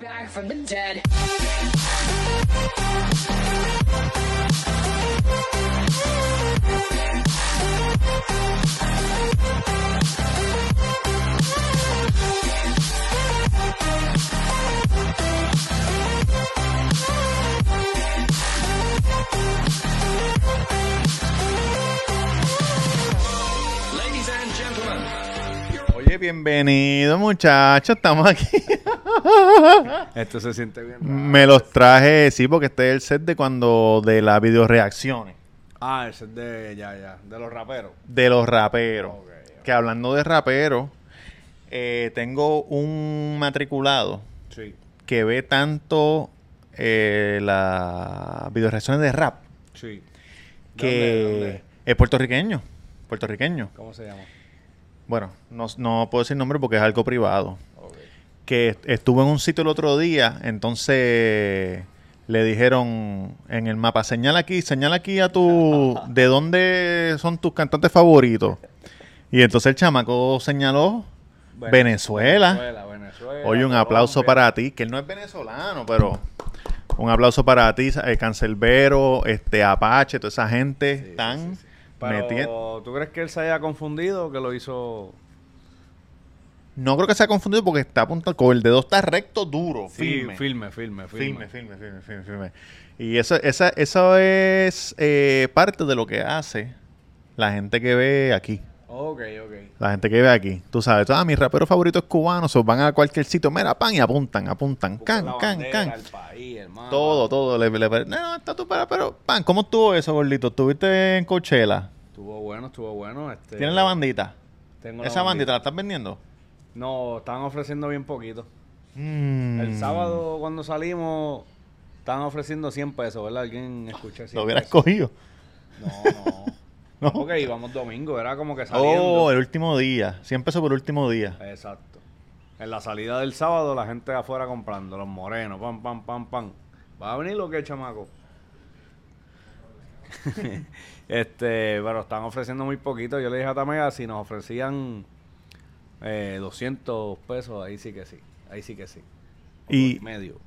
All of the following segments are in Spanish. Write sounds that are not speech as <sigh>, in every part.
Back from the dead. Oye, bienvenido muchachos, estamos aquí. <laughs> Esto se siente bien. Me los traje, sí, porque este es el set de cuando, de las videoreacciones, Ah, ese es de, ya, ya, de los raperos. de los raperos. Que hablando de raperos, eh, tengo un matriculado Sí, que ve tanto eh, las videoreacciones de rap sí. que ¿Dónde, dónde? es puertorriqueño. Puertorriqueño. ¿Cómo se llama? Bueno, no, no puedo decir nombre porque es algo privado. Que est- estuvo en un sitio el otro día, entonces le dijeron en el mapa, señala aquí, señala aquí a tu, <laughs> de dónde son tus cantantes favoritos. Y entonces el chamaco señaló Venezuela. Venezuela, Venezuela. Oye, un aplauso para ti, que él no es venezolano, pero un aplauso para ti, eh, Cancelbero, este Apache, toda esa gente sí, tan sí, sí. Pero, ¿tú crees que él se haya confundido o que lo hizo No creo que se ha confundido porque está apuntado, con el dedo está recto, duro, Sí, firme. firme, firme, firme. Firme, firme, firme, firme, firme. Y eso, esa, eso es eh, parte de lo que hace la gente que ve aquí. Ok, ok. La gente que ve aquí. Tú sabes, ah, mi rapero favorito es cubano, so van a cualquier sitio, mira, pan, y apuntan, apuntan, Busca can, la can, can. el país. Todo, todo. Le, le- no, no, está tu para, pero, pan, ¿cómo estuvo eso, gordito? ¿Estuviste en Coachella? Estuvo bueno, estuvo bueno. Este, ¿Tienes la bandita? Tengo la ¿Esa bandita la estás vendiendo? No, estaban ofreciendo bien poquito. Mm. El sábado cuando salimos estaban ofreciendo 100 pesos, ¿verdad? ¿Alguien escucha 100 Lo hubieras pesos? cogido. No, no. <laughs> No. no. Porque íbamos domingo, era como que saliendo. Oh, el último día. 100 pesos por el último día. Exacto. En la salida del sábado, la gente afuera comprando, los morenos, pam, pam, pam, pam. ¿Va a venir lo que chamaco? <laughs> este, pero están ofreciendo muy poquito. Yo le dije a Tamega si nos ofrecían eh, 200 pesos, ahí sí que sí. Ahí sí que sí. O Y- dos y medio.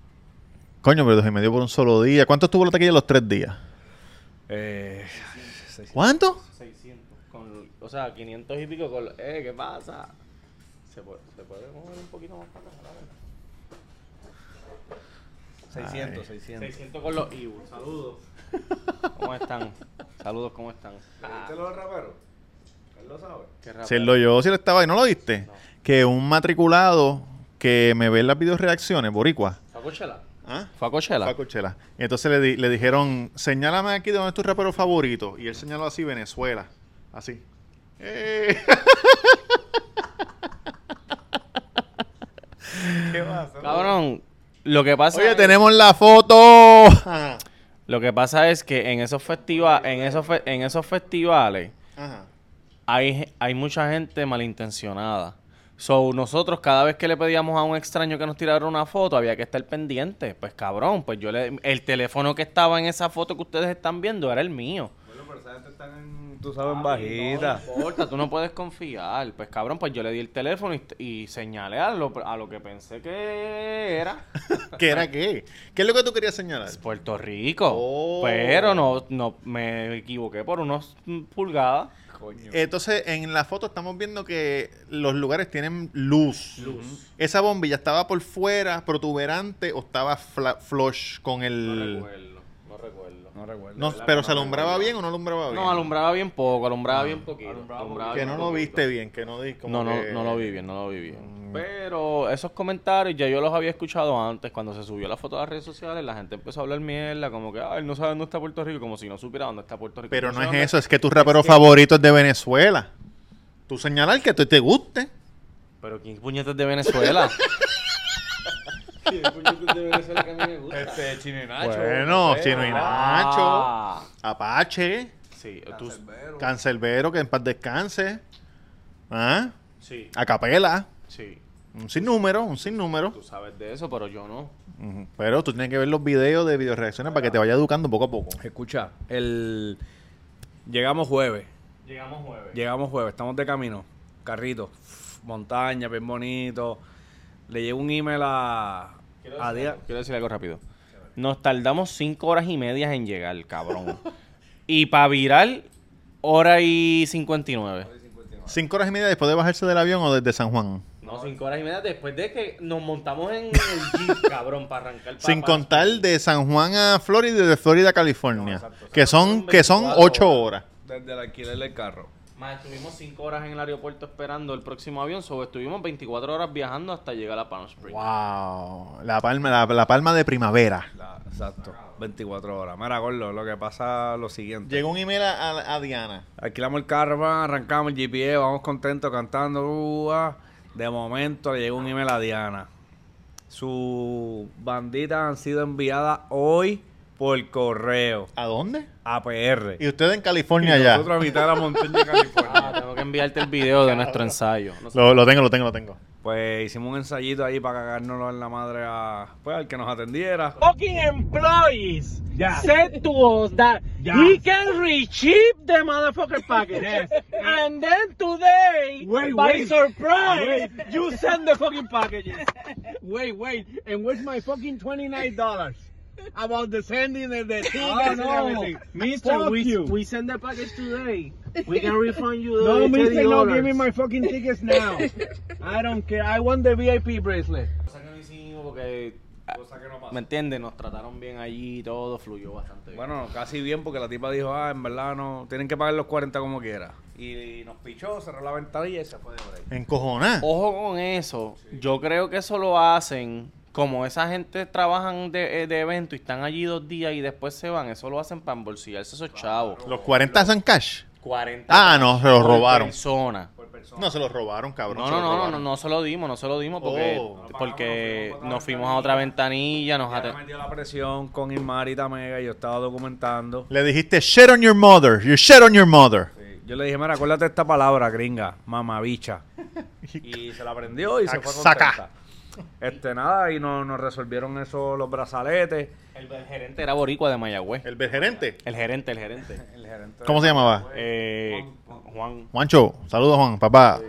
Coño, pero dos y medio por un solo día. ¿Cuánto estuvo la taquilla los tres días? Eh, seis- ¿Cuánto? 600. Con, o sea, 500 y pico con... Eh, ¿qué pasa? ¿Se puede, se puede mover un poquito más para acá? A ver. 600, 600. 600 con los IBU. Saludos. ¿Cómo están? Saludos, ¿cómo están? ¿Viste lo del rapero? Él lo sabe. Qué. Si lo yo, si lo estaba ahí, ¿no lo viste? Que un matriculado que me ve en las videoreacciones, boricua. ¿Fue a Coachella? ¿Ah? ¿Fue a Coachella? Fue a Coachella. Y entonces le, di- le dijeron, señálame aquí de dónde es tu rapero favorito. Y él señaló así, Venezuela. Así. ¡Eh! <laughs> ¿Qué pasa? Cabrón, lo que pasa Oye, es- tenemos la foto. <laughs> Lo que pasa es que en esos festivales, en esos fe- en esos festivales Ajá. hay, hay mucha gente malintencionada. So, nosotros cada vez que le pedíamos a un extraño que nos tirara una foto, había que estar pendiente. Pues cabrón, pues yo le el teléfono que estaba en esa foto que ustedes están viendo era el mío. Bueno, pero esa gente está en, tú sabes, en bajita. No importa, tú no puedes confiar. Pues cabrón, pues yo le di el teléfono y, y señalé a lo, a lo que pensé que era <laughs> ¿Qué era qué? ¿Qué es lo que tú querías señalar? Puerto Rico. Oh. Pero no, no me equivoqué por unos pulgadas. Coño. Entonces, en la foto estamos viendo que los lugares tienen luz. Esa bombilla estaba por fuera, protuberante, o estaba flush con el... no recuerdo. No recuerdo. No, pero se alumbraba bien o no alumbraba bien. No, alumbraba bien poco, alumbraba bien poquito. alumbraba que bien no lo poquito. viste bien, que no di como No, no, que- no lo vi bien, no lo vi bien. Mm. Pero esos comentarios ya yo los había escuchado antes. Cuando se subió la foto a las redes sociales, la gente empezó a hablar mierda, como que, ah, él no sabe dónde está Puerto Rico, como si no supiera dónde está Puerto Rico. Pero no es dónde- eso, es que tu rapero favorito es de Venezuela. Tú señalar que te, te guste. Pero ¿quién puñetas de Venezuela? <laughs> ¿Quién puñetas de Venezuela que a mí me gusta? Este, Chino y Nacho. Bueno. Chino y Ah, Nacho, Ah, Apache, sí, tú. Cancelbero, que en paz descanse. ¿Ah? sí, A capela. sí. Un sinnúmero, un sinnúmero. Tú sabes de eso, pero yo no. Pero tú tienes que ver los videos de videoreacciones para que te vaya educando poco a poco. Escucha, el... Llegamos jueves. Llegamos jueves. Llegamos jueves, estamos de camino. Carrito, montaña, bien bonito. Le llegó un email a, Quiero A decir, día- algo, quiero decir algo rápido. Nos tardamos cinco horas y media en llegar, cabrón. <laughs> y para virar, hora y 59. ¿Cinco horas y media después de bajarse del avión o desde San Juan? No, cinco horas y media después de que nos montamos en <laughs> el jeep, cabrón, para arrancar pa- Sin pa- contar de San Juan a Florida y de Florida a California. exacto. que son que son 24 ocho horas. Desde el alquiler del carro. Más, estuvimos cinco horas en el aeropuerto esperando el próximo avión, sobre estuvimos 24 horas viajando hasta llegar a Palm Springs. Wow. La palma, la, la palma de primavera. La- exacto. 24 horas. Mira, Gordo, lo que pasa es lo siguiente. Llegó un email a, a- a Diana. Alquilamos el carro, arrancamos el GPS, vamos contentos cantando. uh, ah. De momento le llegó un email a Diana. Sus banditas han sido enviadas hoy por correo ¿A dónde? a PR. Y usted en California Y ya. Nosotros a mitad de la montaña de California. Ah, tengo que enviarte el video de nuestro ensayo. No sé- Lo, lo tengo, lo tengo, lo tengo. Pues hicimos un ensayito ahí para cagárnoslo en la madre a, pues, al que nos atendiera. fucking employees said to us that he can reship the motherfucker package. And then today, by surprise, you send the fucking packages. Wait, wait, and where's my fucking $29? About the sending the, the <laughs> tickets and everything. Mister, we, we send the package today. We can <laughs> refund you the No, mister, no, $30. give me my fucking tickets now. <laughs> I don't care. I want the VIP bracelet. Cosa que no hicimos porque, Cosa que no pasa. ¿me entiendes? Nos trataron bien allí y todo fluyó bastante bien. Bueno, casi bien porque la tipa dijo, ah, en verdad no, tienen que pagar los 40 como quiera. Y, nos pichó, cerró la ventanilla y se fue de por ahí. Encojoná. Ojo con eso. Yo creo que eso lo hacen. Como esa gente trabajan de, eh, de evento y están allí dos días y después se van, eso lo hacen para embolsillarse esos chavos. Los 40 son cash. 40 Ah, no, se los por robaron. persona. No, se los robaron, cabrón. No, no, no, no, no, no se lo dimos, no se lo dimos porque, Oh. porque nos fuimos a otra ventanilla, nos Ya ate- me metió la presión con Irmar y Tamega y yo estaba documentando. Le dijiste, shit on your mother. You shit on your mother. Sí, Yo le dije, mira, acuérdate esta palabra, gringa, mamabicha. <laughs> Y se la aprendió y se fue Saca. contenta. Este, nada, y nos, nos resolvieron eso los brazaletes. El, el gerente era boricua de Mayagüez. El gerente. El gerente, el gerente. El gerente <laughs> ¿Cómo se llamaba? Eh, Juan. Juancho. Saludos, Juan. Papá.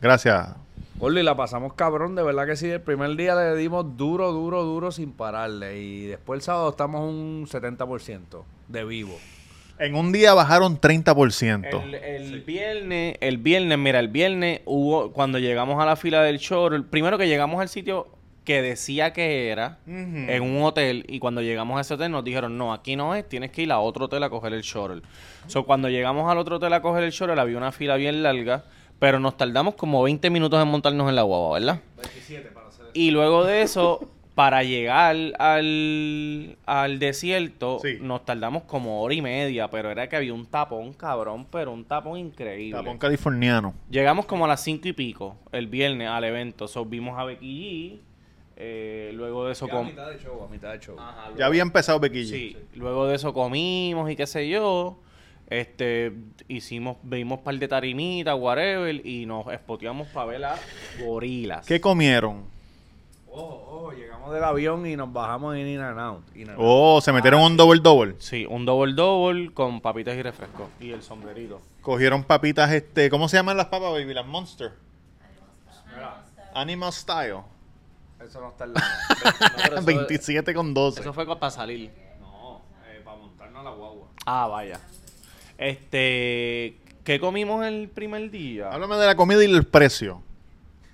Gracias. Gordo, y la pasamos cabrón, de verdad que sí. El primer día le dimos duro, duro, duro sin pararle. Y después el sábado estamos un 70% de vivo. En un día bajaron 30%. El, el viernes, el viernes, mira, el viernes hubo, cuando llegamos a la fila del show, el primero que llegamos al sitio que decía que era, en un hotel, y cuando llegamos a ese hotel nos dijeron, no, aquí no es, tienes que ir a otro hotel a coger el shuttle. So, cuando llegamos al otro hotel a coger el shuttle, había una fila bien larga, pero nos tardamos como 20 minutos en montarnos en la guagua, ¿verdad? Y luego de eso, para llegar al, al desierto, Sí. nos tardamos como hora y media, pero era que había un tapón, cabrón, pero un tapón increíble. Tapón californiano. Llegamos como a las cinco y pico el viernes al evento. So, vimos a Becky G. eh, luego de eso a com- mitad de show, a mitad de show. Ajá, luego- Ya había empezado Becky G. Sí, luego de eso comimos y qué sé yo. Este, hicimos, vimos un par de tarimitas, whatever, y nos espoteamos para ver las gorilas. ¿Qué comieron? Ojo, ojo, llegamos del avión y nos bajamos en In and Out. In and Out. Oh, se metieron un double double. Sí, un double double con papitas y refresco. Y el sombrerito. Cogieron papitas, este, ¿cómo se llaman las papas, baby? Las Monster. Animal Style. Eso no está en la... <laughs> pero eso- 27 con 12. Eso fue para salir. no, eh, para montarnos a la guagua. Ah, vaya. Este, ¿qué comimos el primer día? Háblame de la comida y el precio.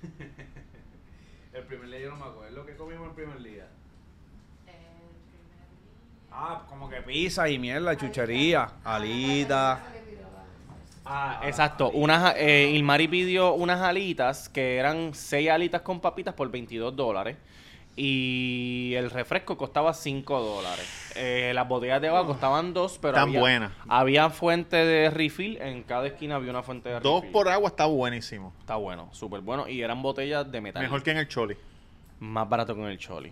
<laughs> El primer día yo no me acuerdo. ¿Qué comimos el primer día? Ah, como que pizza y mierda, chuchería, alita. Ah, exacto. Unas, eh, Ilmari pidió unas alitas que eran seis alitas con papitas por 22 dólares. Y el refresco costaba 5 dólares. Eh, las botellas de agua costaban 2, pero Tan había, buenas. había fuente de refill. En cada esquina había una fuente de Dos refill. por agua está buenísimo. Está bueno, súper bueno. Y eran botellas de metal. Mejor que en el Choli. Más barato que en el Choli.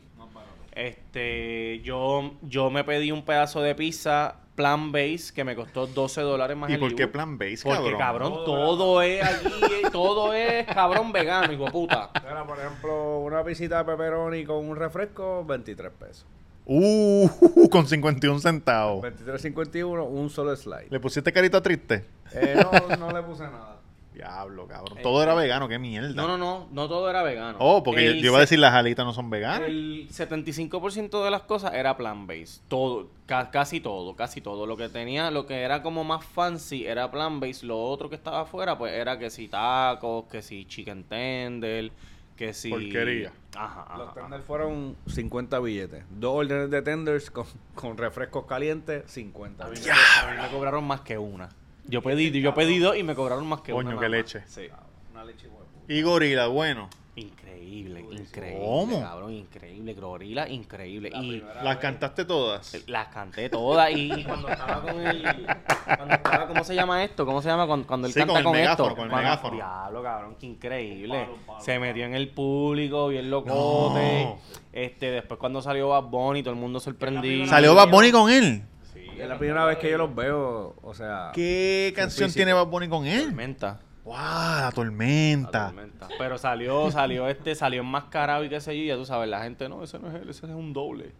Este, yo, yo me pedí un pedazo de pizza plan base que me costó 12 dólares más ¿Y el por qué plan base, Porque, cabrón? cabrón, todo es allí, eh, todo es cabrón vegano, hijo puta. Era, por ejemplo, una pisita de pepperoni con un refresco, 23 pesos. Uh, <laughs> con 51 centavos. 23.51, un solo slide. ¿Le pusiste carita triste? Eh, no, no le puse nada. Diablo, cabrón. Todo era vegano, qué mierda. No, no, no, no todo era vegano. Oh, porque yo, El yo iba a decir las alitas no son veganas. El 75% de las cosas era plant-based. Todo, ca- casi todo, casi todo. Lo que tenía, lo que era como más fancy era plant-based. Lo otro que estaba afuera, pues era que si tacos, que si chicken tender, que si... Porquería. Ajá, ajá, Los tenders fueron 50 billetes. Dos órdenes de tenders con, con refrescos calientes, 50 A mí, me, billetes. a mí me cobraron más que una. Yo pedí, yo pedí dos y me cobraron más que Coño, una. qué nada más. leche. Sí. Una leche huevo. Y gorila, bueno. Increíble, increíble. ¿Cómo? Cabrón, increíble. Gorila, increíble. y Las cantaste todas. las canté todas y, y cuando estaba con el... Cuando estaba, ¿Cómo se llama esto? ¿Cómo se llama cuando, cuando él Sí, canta con el con, megáfono, esto? con el Cuando- megáfono. Diablo, cabrón, qué increíble. Se metió en el público, bien locote. No. Este, después cuando salió Bad Bunny, todo el mundo sorprendido. ¿Salió Bad Bunny con él? Es la primera vez que yo los veo, o sea... ¿Qué canción físico. tiene Bad Bunny con él? Tormenta. ¡Wow! La La tormenta. tormenta. Pero salió, salió este, salió enmascarado y qué sé yo, y ya tú sabes, la gente, no, ese no es él, ese es un doble.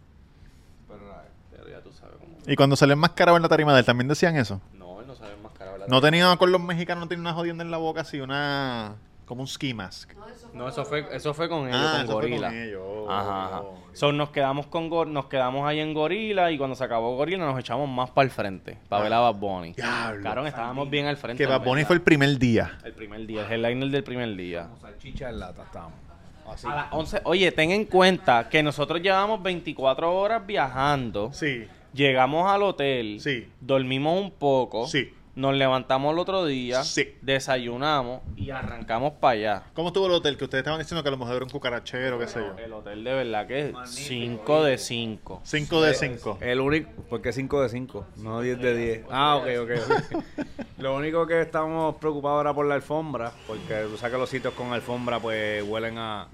Pero ya tú sabes cómo. Y cuando salió enmascarado en la tarima de él, ¿también decían eso? No, él no sabe enmascarado. la No tenía con los mexicanos, no tenía una jodienda en la boca así, una... Como un ski mask. No, eso fue, eso fue con ellos, Ah, con eso fue Gorila. con ellos. Ajá, ajá. So, nos quedamos con Gor- nos quedamos ahí en Gorila y cuando se acabó Gorila nos echamos más para el frente, para ver a Bad Bunny. Diablo. Claro, estábamos bien al frente. Que Bad Bunny fue el primer día. el primer día, el headliner del primer día. Como salchicha en lata estábamos. Así. A las 11, oye, ten en cuenta que nosotros llevamos 24 horas viajando. Sí. Llegamos al hotel, Sí. dormimos un poco, Sí. Nos levantamos el otro día, Sí. desayunamos y arrancamos para allá. ¿Cómo estuvo el hotel? Que ustedes estaban diciendo que a lo mejor era un cucarachero, qué sé yo. El hotel de verdad que es 5 de 5. 5 de 5. El único, ¿por qué 5 de 5? No 10 de 10. Ah, ok, ok. ok. <laughs> Lo único que estamos preocupados era por la alfombra, porque tú sabes que los sitios con alfombra pues huelen a...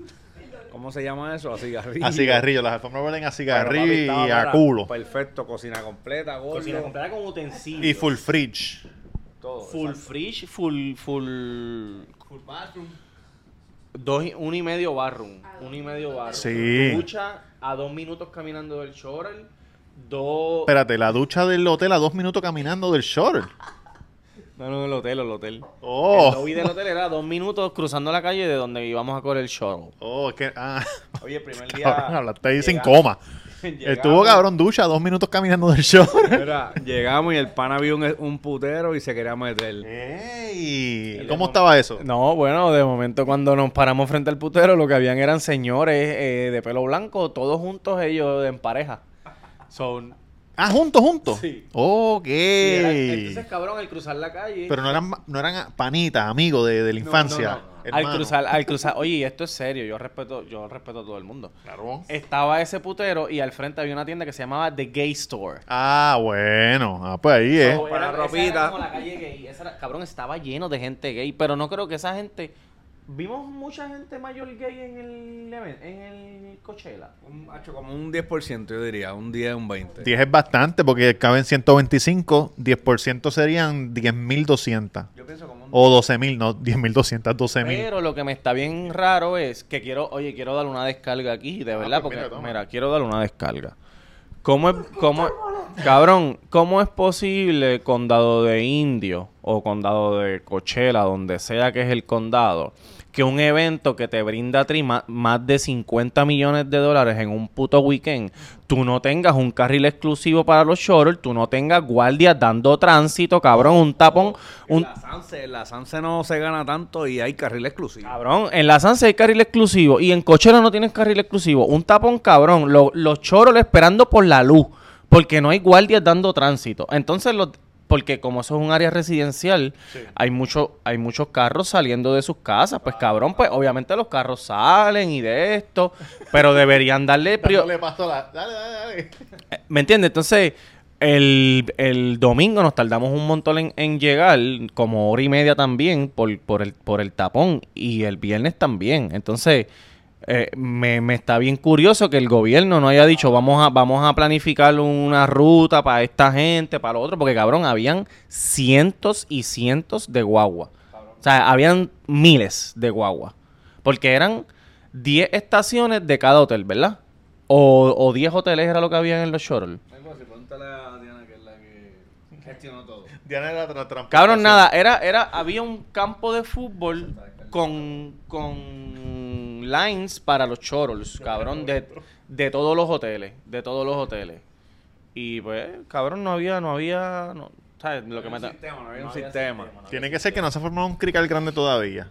¿Cómo se llama eso? A cigarrillo. A cigarrillo. Las alfombras huelen a cigarrillo papi, y a culo. Perfecto, cocina completa, gordo. Cocina comprada con utensilios. Y full fridge. todo. Full fridge, full, full... Dos, y- un y medio barroom. Un y medio barroom. Sí. Ducha a dos minutos caminando del shore. Dos... Espérate, la ducha del hotel a dos minutos caminando del shore. No, no, el hotel, el hotel. El Oh. lobby del hotel era dos minutos cruzando la calle de donde íbamos a correr el shuttle. Oh, es que. Ah. Oye, el primer <laughs> día... Cabrón, hablaste ahí sin coma. <laughs> llegamos- Estuvo cabrón ducha, dos minutos caminando del. Mira, llegamos y el pana vio un, un putero y se quería meter. ¡Ey! ¿Cómo estaba eso? No, bueno, de momento cuando nos paramos frente al putero, lo que habían eran señores eh, de pelo blanco, todos juntos ellos en pareja. Son... Ah, juntos, juntos. Sí. Ok. entonces, cabrón, al cruzar la calle... Pero no eran, no eran panitas, amigos de, de la infancia. No, no, no. Al cruzar, al cruzar, oye, esto es serio, yo respeto, yo respeto a todo el mundo. Claro. Estaba ese putero y al frente había una tienda que se llamaba The Gay Store. Ah, bueno. Ah, pues ahí, ¿eh? So, Para era- esa ropita. era como la calle gay. Esa era- cabrón, estaba lleno de gente gay, pero no creo que esa gente. Vimos mucha gente mayor gay en el en el Coachella. Un, macho, como un 10%, yo diría. Un 10, un 20. 10 es bastante porque caben 125. 10% serían 10.200. Yo pienso como un... O 12.000, no 10.200, 12.000. Pero lo que me está bien raro es que quiero, oye, quiero darle una descarga aquí, de verdad, pues porque, mira, quiero darle una descarga. ¿Cómo es, cómo, cabrón, cómo es posible condado de Indio o condado de Coachella, donde sea que es el condado, que un evento que te brinda a ti más de 50 millones de dólares en un puto weekend, tú no tengas un carril exclusivo para los shuttles, tú no tengas guardias dando tránsito, cabrón, un tapón, un, La Sanse, la Sanse no se gana tanto y hay carril exclusivo. Cabrón, en la Sanse hay carril exclusivo y en Cochera no tienes carril exclusivo. Un tapón cabrón, lo- los choros esperando por la luz, porque no hay guardias dando tránsito. Entonces, los, porque como eso es un área residencial, hay, mucho, hay muchos carros saliendo de sus casas. Pues cabrón, pues obviamente los carros salen y de esto, pero deberían darle... la- Dale, dale, dale. ¿Me entiendes? Entonces, el, el domingo nos tardamos un montón en, en llegar, como hora y media también, por, por, el, por el tapón, y el viernes también. Entonces, eh, me, me está bien curioso que el gobierno no haya dicho, vamos a, vamos a planificar una ruta para esta gente, para lo otro, porque cabrón, habían cientos y cientos de guagua. O sea, habían miles de guagua. Porque eran 10 estaciones de cada hotel, ¿verdad? O, o 10 hoteles era lo que había en los pregúntale a Diana que es la que... <laughs> Diana era la Cabrón, nada, era, era, había un campo de fútbol con, con lines para los choros, cabrón, de, de todos los hoteles, de todos los hoteles. Y pues, cabrón, no había, no había, no, ¿sabes? Lo que me da- sistema, no había un no sistema. no había Tiene que ser que no se ha formado un crical grande todavía.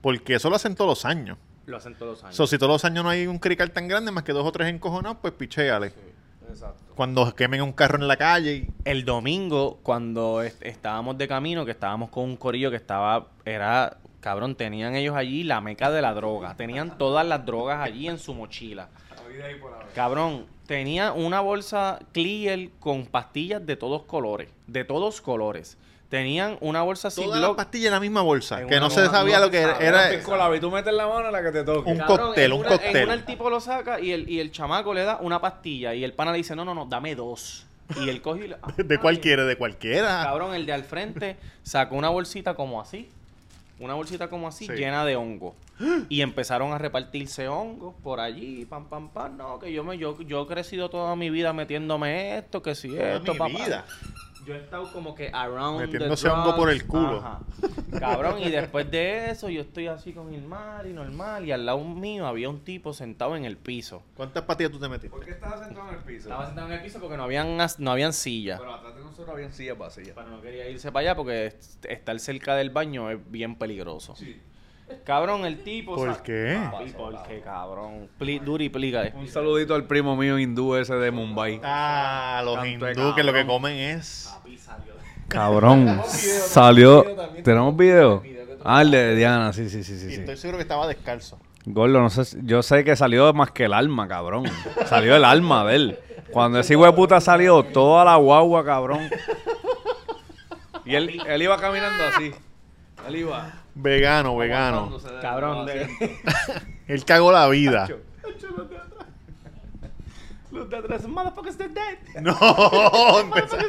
Porque eso lo hacen todos los años. Lo hacen todos los años. So, si todos los años no hay un crical tan grande, más que dos o tres encojonados, pues pichéale. Exacto. Cuando quemen un carro en la calle y... El domingo, cuando est- estábamos de camino, que estábamos con un corillo que estaba, era, cabrón, tenían ellos allí la meca de la droga. Tenían todas las drogas allí en su mochila. Cabrón, tenía una bolsa clear con pastillas de todos colores. De todos colores. Tenían una bolsa Todas las pastillas en la misma bolsa. En Que una no se bolsa, sabía lo que era. sabe. era- Piscola, y tú metes la mano a la que te toque. Un Cabrón, cóctel, en un una- cóctel. En una el tipo lo saca y el, y el chamaco le da una pastilla y el pana le dice, no, no, no, dame dos. Y él coge y le... <laughs> ah, ¿De ay. cualquiera? ¿De cualquiera? Cabrón, el de al frente sacó una bolsita como así. Una bolsita como así, Sí. llena de hongo. Y empezaron a repartirse hongos por allí, pam, pam, pam. No, que yo me yo, yo he crecido toda mi vida metiéndome esto, que si Toda esto, mi papá. vida. Yo he estado como que around the Metiéndose hongo por el culo. Ajá. Cabrón, y después de eso yo estoy así con el mar y normal. Y al lado mío había un tipo sentado en el piso. ¿Cuántas pastillas tú te metiste? ¿Por qué estabas sentado en el piso? Estaba sentado en el piso porque no habían, no habían sillas. Pero atrás de nosotros había sillas vacías. Pero no quería irse para allá porque est- estar cerca del baño es bien peligroso. Cabrón, el tipo. ¿Por sa- qué? Papi, ¿por qué, cabrón? Pli- Duri, explícale. Un saludito al primo mío hindú ese de Mumbai. Ah, los Canto de hindú que lo que cabrón. comen es... Cabrón, <laughs> salió. ¿Tenemos video? Ah, el de Diana, sí, sí, sí, sí. Y sí. estoy seguro que estaba descalzo. Gordo, no sé, si- yo sé que salió más que el alma, cabrón. Salió el alma de él. Cuando ese hijo de puta salió, toda la guagua, cabrón. Y él, él iba caminando así. Él iba. Vegano, vegano. Cabrón, de- de- <laughs> Él cagó la vida. Los de atrás, motherfuckers, they're dead. <laughs> No, <laughs> <laughs> empezaron,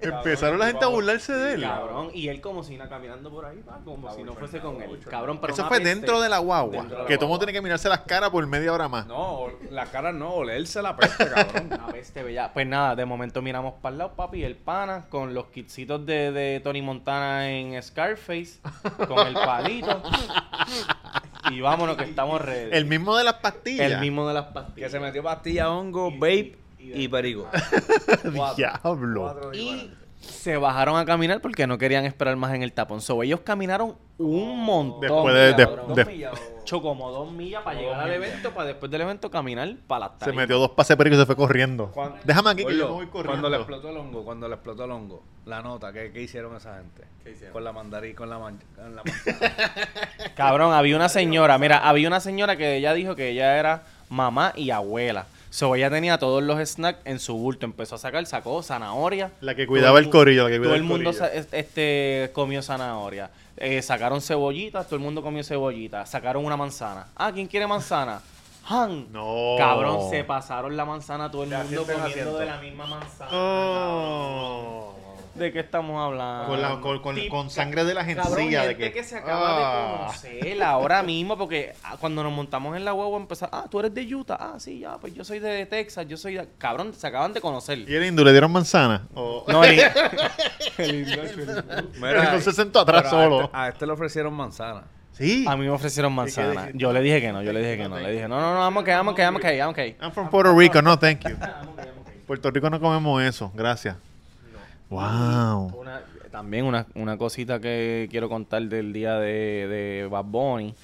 empezaron la gente a burlarse de él. Cabrón, y él como si nada caminando por ahí, va, como si no fuese con él. Cabrón, pero Eso una fue peste. dentro de la guagua. Dentro de la que todo el mundo guagua. tiene que mirarse las caras por media hora más. No, la cara no, olerse la peste, cabrón. Una peste bella. Pues nada, de momento miramos para el lado, papi, el pana con los kitsitos de, de Tony Montana en Scarface, con el palito. Y vámonos que estamos ready. El mismo de las pastillas. El mismo de las Que pastillas. se metió pastilla, hongo, vape y perigo. <laughs> Diablo. Y se bajaron a caminar porque no querían esperar más en el tapón. So, ellos caminaron un montón. Después de- de- cabrón. de- Hecho como dos millas para llegar al evento, para después del evento caminar para la Se metió dos pases perico y se fue corriendo. Cuando- Déjame aquí que yo Gordo, me voy corriendo. Cuando le explotó el hongo, cuando le explotó el hongo, la nota, ¿qué, qué hicieron esa gente? Con la mandarín, con la, man- con la <laughs> manzana. Cabrón, había una señora, mira, había una señora que ella dijo que ella era mamá y abuela. So, ella tenía todos los snacks en su bulto. Empezó a sacar, sacó zanahoria. La que Todo cuidaba el corillo, la que Todo cuidaba el el mundo este, comió zanahoria. Eh, sacaron cebollitas, todo el mundo comió cebollitas. Sacaron una manzana. Ah, ¿quién quiere manzana? <laughs> Han. No. Cabrón, se pasaron la manzana todo el mundo comiendo de la misma manzana. Oh. ¿De qué estamos hablando? Con, la- con- con- Tip- con sangre de la Cabrón, gencilla. de que, que se acaba Ah. de conocer ahora mismo, porque ah, cuando nos montamos en la huevo empezar, ah, tú eres de Utah, ah, sí, ya, pues yo soy de Texas, yo soy de... Cabrón, se acaban de conocer. ¿Y el hindú le dieron manzana? O- <laughs> No, el- <laughs> Entonces se sentó atrás pero a solo. este- A este, le ofrecieron manzana. Sí. a mí me ofrecieron manzana. Yo le dije que no, yo le dije que no. Le dije, no, no, no, vamos que, vamos que, vamos que, vamos que. I'm from Puerto Rico. No, thank you. <laughs> Puerto Rico no comemos eso. Gracias. Wow. Una- también una, una cosita que quiero contar del día de, de Bad Bunny,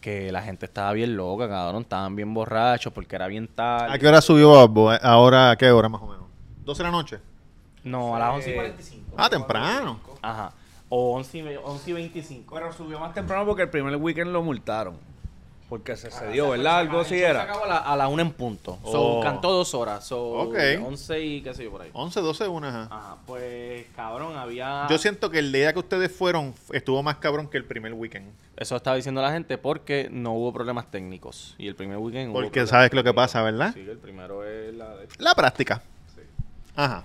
que la gente estaba bien loca, cabrón, estaban bien borrachos porque era bien tarde. ¿A qué hora subió Babbo? Ahora, ¿a qué hora más o menos? ¿12 de la noche? No, a las 11 y 45. Ah, temprano. Ajá. O 11 y, ve- 11 y 25. Pero subió más temprano porque el primer weekend lo multaron. Porque se cedió, ¿verdad? Algo así Se era. acabó a la, a la una en punto. So, Oh. cantó dos horas. So, Ok. 11 y qué sé yo por ahí. 11, 12, 1, ajá. Ajá, pues cabrón, había... Yo siento que el día que ustedes fueron estuvo más cabrón que el primer weekend. Eso estaba diciendo la gente porque no hubo problemas técnicos. Y el primer weekend hubo Porque problemas sabes lo que técnicos. pasa, ¿verdad? Sí, el primero es la de... La práctica. Ajá.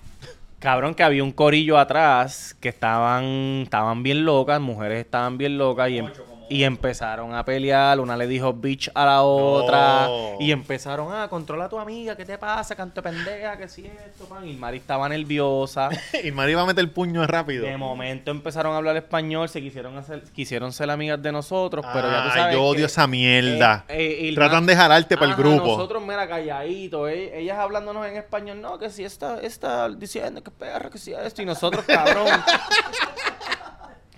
Cabrón, que había un corillo atrás que estaban estaban bien locas, mujeres estaban bien locas y... em- Y empezaron a pelear, una le dijo bitch a la otra. Y empezaron, ah, controla a tu amiga, ¿qué te pasa? Canto de pendeja, ¿qué si esto, pan? Y Mari estaba nerviosa. <laughs> Y Mari iba a meter el puño rápido. De momento empezaron a hablar español, se quisieron hacer, quisieron ser amigas de nosotros, pero ya tú sabes. yo odio que- esa mierda. Eh, eh, Tratan de jalarte para el grupo. Nosotros, mira, calladitos, eh, ellas hablándonos en español, no, que si está, está diciendo que perra, que si esto, y nosotros, cabrón. <laughs>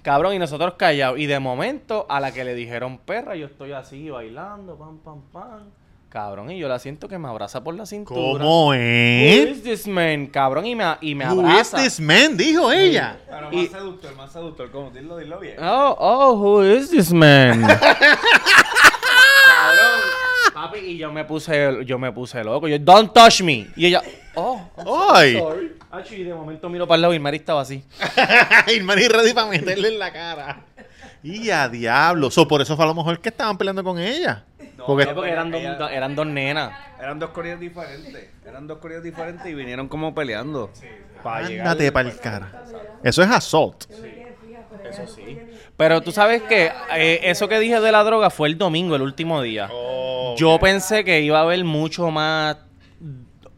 cabrón, y nosotros callados. Y de momento, a la que le dijeron perra, yo estoy así bailando, pam, pam, pam. Cabrón, y yo la siento que me abraza por la cintura. ¿Cómo Who es? is this man? Cabrón, y me, y me Who is abraza. this man? Dijo ella. Pero Y- más seductor, más seductor. ¿Cómo? Dilo, dilo bien. Oh, oh, who is this man? <laughs> Cabrón. Papi, y yo me puse, yo me puse loco. Yo, don't touch me. Y ella, oh, Ay. sorry. Acho, y de momento miro para el lado y Mari estaba así. <laughs> y Mari ready para meterle en la cara. Y a diablo. So, por eso fue a lo mejor que estaban peleando con ella. Porque porque eran dos, ella- eran dos nenas. Eran dos coreas diferentes. Eran dos coreas diferentes y vinieron como peleando. Para llegar. ándate para el cara. Eso es assault. Eso sí. Pero tú sabes que eh, eso que dije de la droga fue el domingo, el último día. Yo pensé que iba a haber mucho más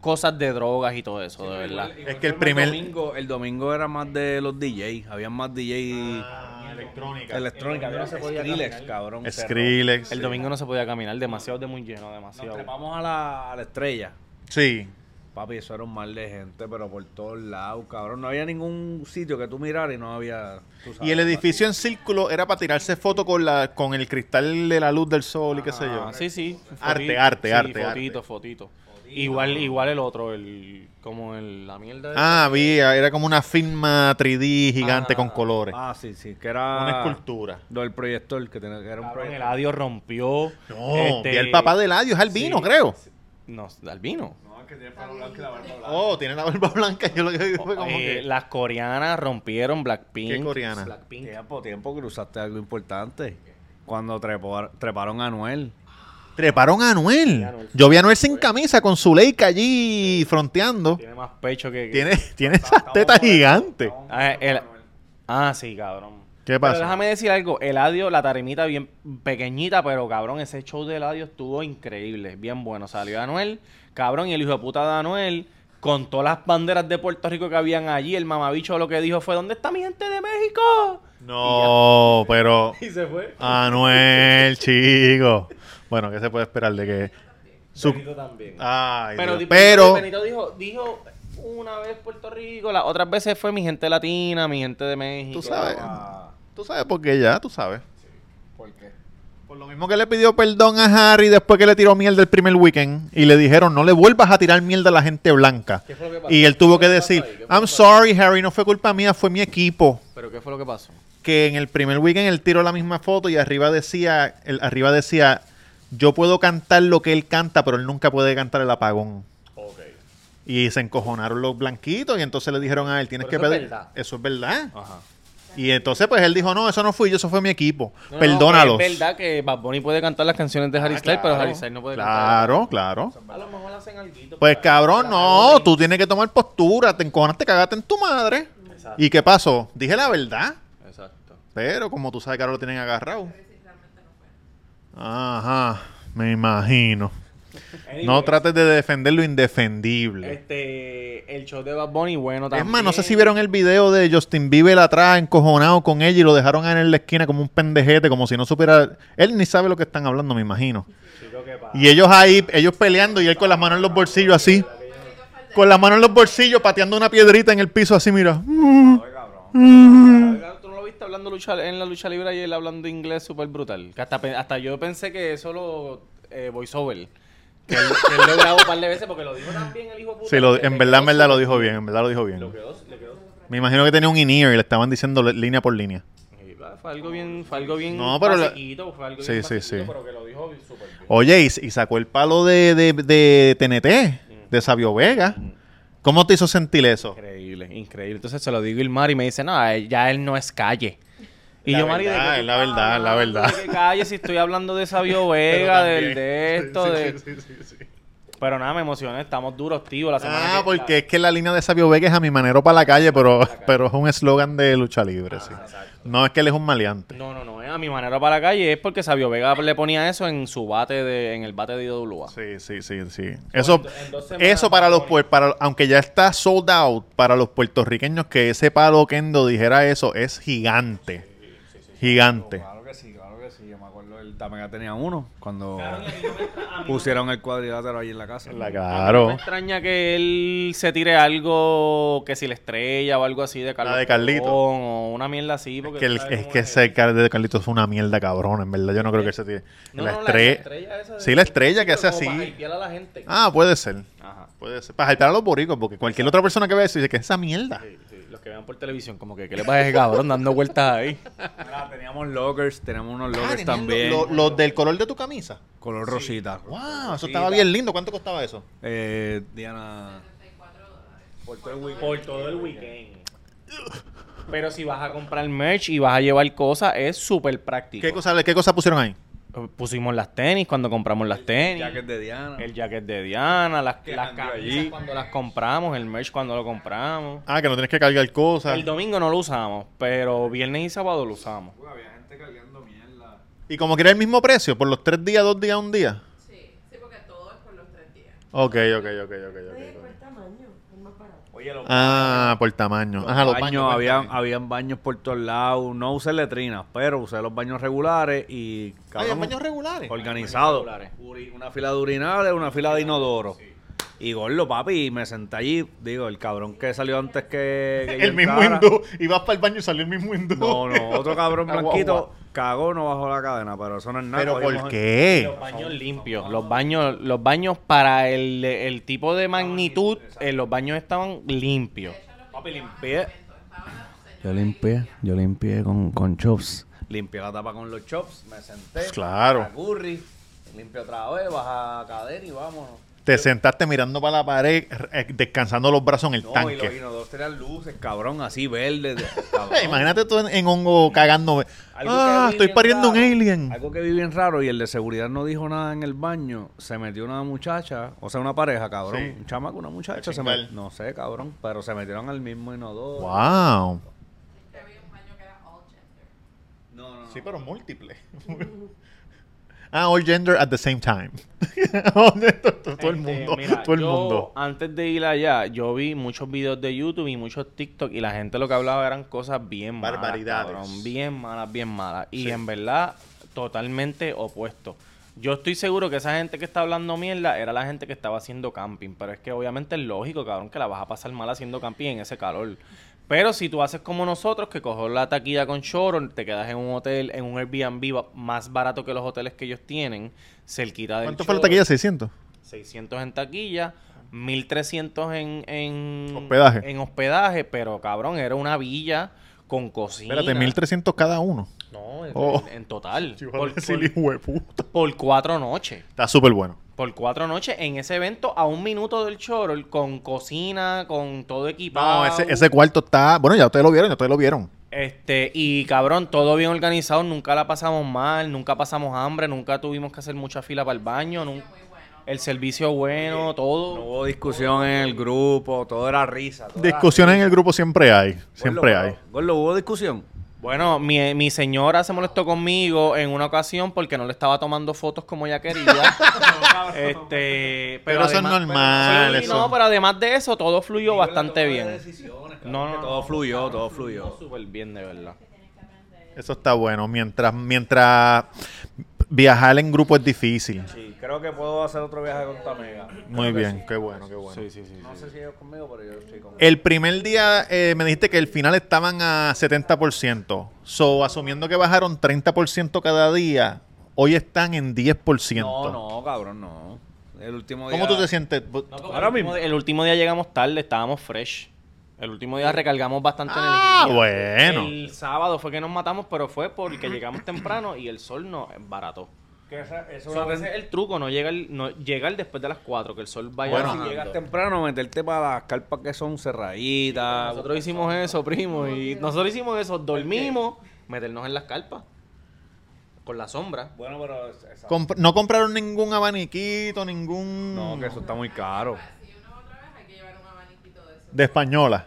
cosas de drogas y todo eso, de verdad. Es que el primer- domingo, el domingo era más de los DJs. Habían más DJs electrónica. electrónica. Había Skrillex, cabrón. Skrillex. El domingo no se podía caminar, demasiado de muy lleno, Nos demasiado. trepamos a la, a la estrella. Sí. Papi, eso era un mal de gente, pero por todos lados, cabrón. No había ningún sitio que tú miraras y no había. tú sabes, Y el edificio en círculo era para tirarse foto con la con el cristal de la luz del sol y qué sé yo. Ah, sí, sí. Arte, Fotito, arte, sí, arte, Fotito, fotito. Igual, igual el otro, el como el, la mierda. de- Ah, había, era como una firma 3D gigante Ah, con colores. Ah, sí, sí, que era. Una escultura. Lo del proyector, que, tenía, que era un Cabrón, el proyector. Eladio rompió. No, este, y el papá de Eladio es albino, sí. creo. No, albino. No, es que tiene el pelo blanco y la barba blanca. Oh, tiene la barba blanca. Yo lo que vi fue como Eh, que... Las coreanas rompieron Blackpink. ¿Qué coreana? Blackpink. Tiempo, tiempo que usaste algo importante. Cuando treparon a Anuel. Treparon a Anuel. Anuel. Yo vi a Anuel sin camisa, con su leica allí fronteando. Tiene más pecho que. Tiene, tiene esas tetas gigantes. Ah, el- ah, sí, cabrón. ¿Qué Pero pasa? déjame decir algo. Eladio, la tarimita bien pequeñita, pero cabrón, ese show de Eladio estuvo increíble. Bien bueno. Salió Anuel, cabrón, y el hijo de puta de Anuel, con todas las banderas de Puerto Rico que habían allí, el mamabicho lo que dijo fue: ¿Dónde está mi gente de México? No, pero... <laughs> Y se fue. Anuel, chico. Bueno, ¿qué se puede esperar de que... Su... Benito también. Ay, Pero, Dios. pero... Benito dijo, dijo una vez Puerto Rico, las otras veces fue mi gente latina, mi gente de México. Tú sabes. Ah, Tú sabes por qué ya, tú sabes. ¿Por qué? Por lo mismo que le pidió perdón a Harry después que le tiró mierda el primer weekend y le dijeron no le vuelvas a tirar mierda a la gente blanca. ¿Qué fue lo que pasó? Y él tuvo ¿Qué que decir, I'm sorry Harry, no fue culpa mía, fue mi equipo. ¿Pero qué fue lo que pasó? Que en el primer weekend él tiró la misma foto y arriba decía, el, arriba decía, yo puedo cantar lo que él canta, pero él nunca puede cantar el apagón. Y se encojonaron los blanquitos y entonces le dijeron a él, tienes Pero que eso es pedir. verdad. Eso es verdad. Ajá. Y entonces pues él dijo, no, eso no fui yo, eso fue mi equipo. No, no, Perdónalos. es verdad que Bad Bunny puede cantar las canciones de Harry Ah, Styles, pero claro. Harry Styles no puede Claro, claro. cantar. A lo mejor hacen algo. Pues cabrón, no, tú tienes que tomar postura, te encojonaste, cagaste en tu madre. Exacto. ¿Y qué pasó? Dije la verdad, Exacto. pero como tú sabes que ahora lo tienen agarrado. Ajá, me imagino. No trates de defender lo indefendible. Este, el show de Bad Bunny, bueno Es también. más, no sé si vieron el video de Justin Bieber atrás, encojonado con ella y lo dejaron en la esquina como un pendejete, como si no supiera. Él ni sabe lo que están hablando, me imagino. Y ellos ahí, ellos peleando y él con las manos en los bolsillos así. Con las manos en los bolsillos, pateando una piedrita en el piso así, mira. Oiga, ¿Tú no lo viste hablando lucha, en la lucha libre y él hablando inglés súper brutal? Que hasta, hasta yo pensé que eso lo eh, voiceover. Que él, que él lo grabó un par de veces porque lo dijo también el hijo de puta. Sí, lo- en verdad, en verdad lo dijo bien, en verdad lo dijo bien. Lo quedó, le quedó. Me imagino que tenía un in-ear y le estaban diciendo línea por línea. Sí, Fue algo bien, fue algo bien No, pero la- basiquito, fue algo Sí, bien sí, basiquito, sí. pero que lo dijo súper bien. Oye, y, y sacó el palo de, de, de TNT, de Sabio Vega. ¿Cómo te hizo sentir eso? Increíble, increíble. Entonces se lo digo el Mari y me dice, no, a ya él no es calle. Y La yo, Mari, ¿de verdad, es la verdad, la verdad. ¿De calle si estoy hablando de Sabio <laughs> Vega, del de <laughs> esto, de... Pero nada, me emocioné, estamos duros, tío. La semana Ah, que- porque es que la línea de Sabio Vega es a mi manero para la calle, pero, pero es un eslogan de lucha libre, sí. No es que él es un maleante. No, no, no, es a mi manera para la calle, es porque Sabio Vega le ponía eso en su bate de, en el bate de IWA. Sí, sí, sí, sí. Eso, eso para los para aunque ya está sold out para los puertorriqueños que ese palo Kendo dijera eso es gigante. Gigante. Claro que sí, claro que sí. Yo me acuerdo, el Tamega tenía uno cuando pusieron el cuadrilátero ahí en la casa. La Me claro. extraña que él se tire algo, que si la estrella o algo así de Carlos de Carlito. O una mierda así. Porque Que el- es que ese car de Carlitos fue una mierda cabrón, en verdad. Yo no creo que se tire. No, la no, estrella. esa Sí, la estrella que hace así. para a la gente. Ah, puede ser. Ajá. Puede ser. Para hypear a los boricos, porque cualquier otra persona que vea eso dice que es esa mierda. Sí, que vean por televisión, como que, ¿qué le pasa a ese cabrón dando vueltas ahí? Mira, <laughs> teníamos lockers, tenemos unos Ah, lockers también. lo- lo- Los del color de tu camisa. color rosita. Wow, eso estaba bien lindo. ¿Cuánto costaba eso? Eh, Diana. Por todo el weekend. Por todo el weekend. Pero si vas a comprar merch y vas a llevar cosas, es súper práctico. ¿Qué cosa, ¿Qué cosa pusieron ahí? Pusimos las tenis cuando compramos las tenis. Jacket de Diana. El jacket de Diana, las, las camisas allí. cuando las compramos, el merch cuando lo compramos. Ah, que no tienes que cargar cosas. El domingo no lo usamos, pero viernes y sábado lo usamos. Uy, había gente cargando mierda. Y como que era el mismo precio, por los tres días, dos días, un día. Sí, sí, porque todo es por los tres días. Ok, ok, ok, ok, ok. Oye, ok. por tamaño, es más barato. Oye, los Ah, por tamaño. Ajá, los baños. baños, habían, habían baños por todos lados. No usé letrinas, pero usé los baños regulares y. Ah, ¿Habían cabrón, baños regulares? Organizados. Una fila de urinales, una fila de inodoro. Y gordo, papi, y me senté allí. Digo, el cabrón que salió antes que. que <laughs> yo El mismo hindú. Ibas para el baño y salió el mismo hindú. No, no, otro cabrón <laughs> blanquito. Cagó, no bajó la cadena, pero eso no es nada. ¿Pero cogimos- por qué? Los baños limpios, los baños, los baños para el, el tipo de magnitud, eh, los baños estaban limpios. Papi, limpié. Yo limpié, yo limpié con, con chops. Limpié la tapa con los chops, me senté. Claro. curry, limpié otra vez, baja cadena y vámonos. Te sentaste mirando para la pared, eh, descansando los brazos en el No, y los inodoros tenían luces, cabrón, así verdes. de- <laughs> cabrón. Imagínate tú en, en hongo cagando. Algo Ah, estoy bien pariendo un raro, alien. Algo que vi bien raro y el de seguridad no dijo nada en el baño. Se metió una muchacha, o sea, una pareja, cabrón. Sí. Un chamaco, una muchacha. Se met- no sé, cabrón, pero se metieron al mismo inodoro. Wow. Que había un baño que era all gender. No, no, no. Sí, pero múltiple. <laughs> ah, all gender at the same time. <laughs> todo, todo el Este, mundo. mira, todo el yo, mundo. Antes de ir allá, yo vi muchos videos de YouTube y muchos TikTok y la gente lo que hablaba eran cosas bien malas. Barbaridades. cabrón, bien malas, bien malas. Y en verdad, totalmente opuesto. Yo estoy seguro que esa gente que está hablando mierda era la gente que estaba haciendo camping. Pero es que obviamente es lógico, cabrón, que la vas a pasar mal haciendo camping en ese calor. Pero si tú haces como nosotros, que coges la taquilla con choro, te quedas en un hotel, en un Airbnb más barato que los hoteles que ellos tienen, cerquita del ¿Cuánto fue la taquilla? 600. 600 en taquilla, 1300 en, en Hospedaje. En hospedaje, pero cabrón, era una villa con cocina. Espérate, 1300 cada uno. No, en, Oh. en total. <laughs> Yo Por, decir, por- cuatro noches. Está súper bueno. Por cuatro noches en ese evento a un minuto del choro, con cocina, con todo equipado. No, ese, ese cuarto está. Bueno, ya ustedes lo vieron, ya ustedes lo vieron. Este, y cabrón, todo bien organizado, nunca la pasamos mal, nunca pasamos hambre, nunca tuvimos que hacer mucha fila para el baño, nun- el servicio bueno, todo. No hubo discusión en el grupo, todo era risa. Discusiones en el grupo siempre hay. Siempre Gordo, hay. Gordo, ¿hubo discusión? Bueno, mi, mi señora se molestó conmigo en una ocasión porque no le estaba tomando fotos como ella quería. este, Pero eso es normal, sí, eso. No, pero además de eso, todo fluyó bastante bien. No, no, todo fluyó, todo fluyó. Súper bien, de verdad. Eso está bueno. Mientras, mientras viajar en grupo es difícil. Sí, creo que puedo hacer otro viaje con Tamega. Muy bien, qué bueno, qué bueno. Sí, sí, sí. No sé si ellos conmigo, pero yo estoy con El primer día eh, me dijiste que el final estaban a 70%. So, asumiendo que bajaron 30% cada día, hoy están en 10%. No, no, cabrón, no. El último día. ¿Cómo tú te sientes? Ahora mismo. el último día llegamos tarde, estábamos fresh. El último día recargamos bastante Ah, energía. bueno. El sábado fue que nos matamos, pero fue porque llegamos temprano y el sol nos barató. Que esa- eso So, a veces el truco no llega el, no llegar después de las 4, que el sol vaya Bueno, si llegas temprano, meterte para las carpas que son cerraditas. Nosotros hicimos eso, primo, y nosotros hicimos eso, dormimos, meternos en las carpas. Con la sombra. Bueno, pero... Comp- no compraron ningún abaniquito, ningún... No, que eso está muy caro. Si uno va otra vez, hay que llevar un abaniquito de eso. De española.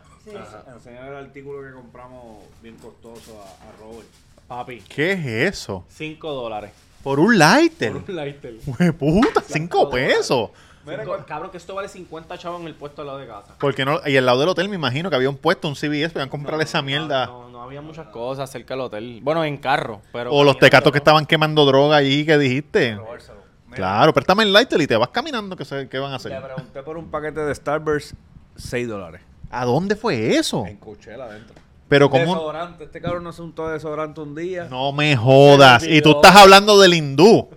Enseñar el artículo que compramos bien costoso a, a Robert. Papi, ¿Qué es eso? 5 dólares. Por un lighter. Por un lighter. <laughs> Hue puta, cinco pesos. Cinco- cabrón, que esto vale 50 chavos en el puesto al lado de casa. Porque no, y al lado del hotel me imagino que había un puesto, un CBS, podían comprar esa mierda. No, no había muchas cosas cerca del hotel. Bueno, en carro, pero... o los tecatos que no. estaban quemando droga allí que dijiste. Robárselo. Mira, Claro, préstame el lighter y te vas caminando, que sé qué van a Le hacer? pregunté por un paquete de Starburst, 6 dólares. ¿A dónde fue eso? En Coachella adentro. Pero como Desodorante. Este cabrón no se untó de desodorante un día. no me jodas. Y tú estás hablando del hindú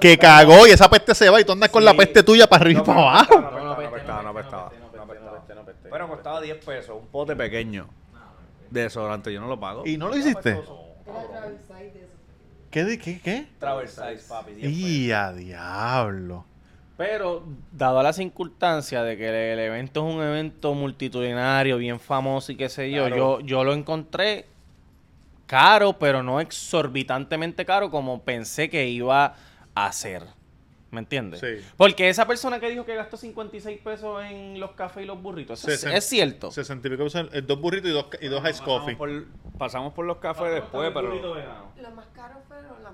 que cagó y esa peste se va y tú andas con la peste tuya para arriba y para abajo. No, no, apestaba, no apestaba, no apestaba. Pero costaba 10 pesos, un pote pequeño de desodorante. Yo no lo pago. ¿Y no lo hiciste? ¿Qué? di- ¿Qué? ¿Qué? Traversize, papi. 10 pesos. Y a diablo. Pero, dado la circunstancia de que el, el evento es un evento multitudinario, bien famoso y qué sé yo, yo, yo lo encontré caro, pero no exorbitantemente caro como pensé que iba a ser. ¿Me entiendes? Sí. Porque esa persona que dijo que gastó 56 pesos en los cafés y los burritos, eso es, cierto. 60 y pesos, dos burritos y dos, y dos ice coffee. Pasamos por, pasamos por los cafés después, pero... Lo más caro fueron las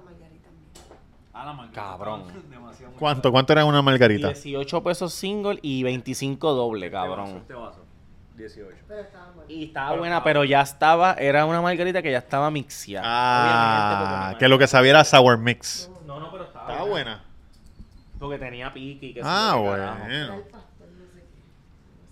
margaritas mías. Cabrón. <laughs> ¿Cuánto? ¿Cuánto era una margarita? 18 pesos single y 25 doble, cabrón. Este vaso, 18. Pero estaban buenas. Y estaba buena, pero ya estaba, era una margarita que ya estaba mixiada. Ah, Obviamente, que lo que sabía era sour mix. No, no, pero estaba, Estaba buena. Porque tenía pique y que Ah, bueno.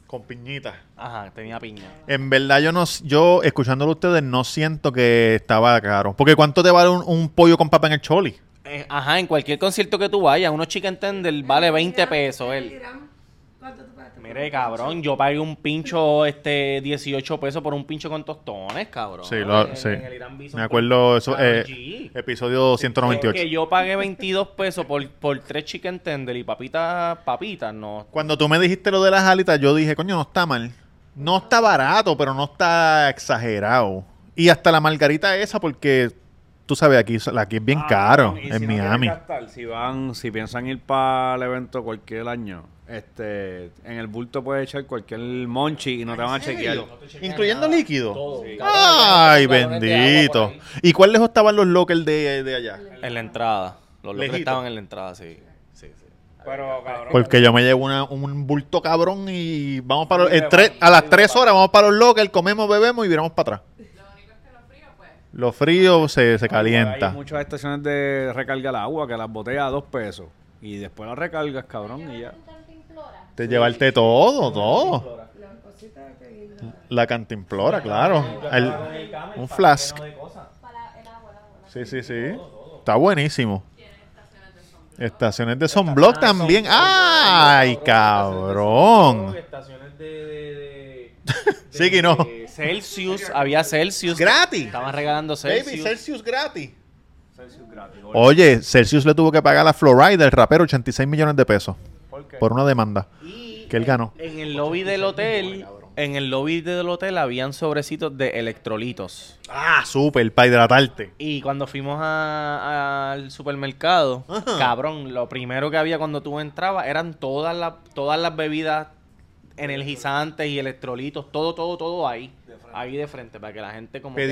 Con piñita. Ajá, tenía piña. En verdad yo no, yo escuchándolo a ustedes no siento que estaba caro. Porque ¿cuánto te vale un, un pollo con papa en el choli? Eh, ajá, en cualquier concierto que tú vayas, unos chicken tender vale 20 pesos. Por mire, cabrón, yo pagué un pincho este 18 pesos por un pincho con tostones, cabrón. Sí, lo- En- sí. en el Irán Bison Me acuerdo eso, eh, episodio 198. Que yo pagué 22 pesos por, por tres chicken tender y papitas, papitas, no. Cuando tú me dijiste lo de las alitas, yo dije, coño, no está mal. No está barato, pero no está exagerado. Y hasta la margarita esa, porque tú sabes, aquí, aquí es bien Ah, caro, y en si Miami. gastar, si van, si piensan ir para el evento cualquier año, este, en el bulto puedes echar cualquier monchi y no te van a chequear. Incluyendo líquido. Todo. Ay, bendito. ¿Y cuál lejos estaban los locals de, de allá? En la entrada. Los locos Lejito. estaban en la entrada, sí. Sí, sí. Pero, cabrón, Porque yo me llevo una- un bulto cabrón y vamos para los, el tres- a las tres horas vamos para los locals, comemos, bebemos y viramos para atrás. Lo único es que lo frío, pues. Lo frío se, se Hay calienta. muchas estaciones de recarga el agua que las botellas a dos pesos. Y después las recargas, cabrón, y ya. Te llevarte todo, todo. La cantimplora, claro. El- un flask. Sí, sí, sí. Está buenísimo. Estaciones de sunblock también. ¡Ay, cabrón! Estaciones de- <laughs> Sí que no. Celsius, había Celsius. Gratis. Estaban regalando Celsius. Baby, Celsius gratis. Celsius gratis. Oye, Celsius le tuvo que pagar a Florida, el rapero, 86 millones de pesos ¿Por qué? por una demanda Y que él ganó. en el lobby del hotel, en el lobby del hotel habían sobrecitos de electrolitos. Ah, súper, para hidratarte. Y cuando fuimos a- al supermercado, cabrón, lo primero que había cuando tú entrabas eran todas las todas las bebidas energizantes y electrolitos, todo, todo, todo ahí. Ahí de frente, para que la gente como que-.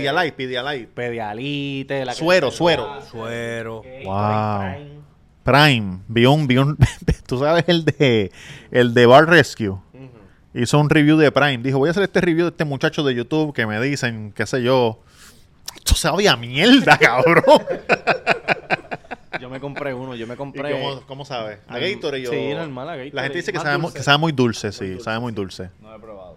Pedialite, la que- Suero, suero. Suero. Ok, Wow. Prime. Prime, vi un, vi un, <laughs> tú sabes el de, el de Bar Rescue. Hizo un review de Prime. Dijo, voy a hacer este review de este muchacho de YouTube que me dicen, qué sé yo. Esto sabía mierda, <laughs> cabrón. Yo me compré uno, yo me ¿Y compré. cómo, cómo sabe? ¿A Gatorade o- Sí, normal, a Gatorade. La gente dice que sabe, que sabe muy dulce, sí, sabe muy dulce. No he probado.